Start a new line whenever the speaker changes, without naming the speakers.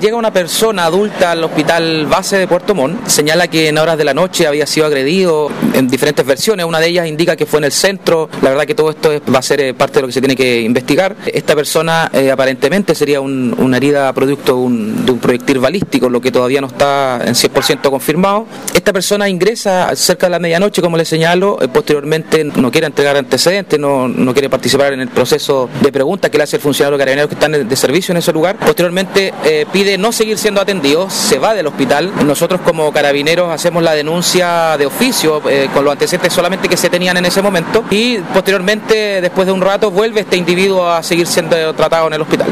Llega una persona adulta al hospital base de Puerto Montt, señala que en horas de la noche había sido agredido en diferentes versiones, una de ellas indica que fue en el centro, la verdad que todo esto va a ser eh, parte de lo que se tiene que investigar. Esta persona eh, aparentemente sería una herida producto de un proyectil balístico, lo que todavía no está en 100% confirmado. Esta persona ingresa cerca de la medianoche, como le señalo, eh, posteriormente no quiere entregar antecedentes, no, quiere participar en el proceso de preguntas que le hace el funcionario carabinero que está de servicio en ese lugar. Posteriormente pide no seguir siendo atendido, se va del hospital. Nosotros como carabineros hacemos la denuncia de oficio eh, con los antecedentes solamente que se tenían en ese momento y posteriormente, después de un rato, vuelve este individuo a seguir siendo tratado en el hospital.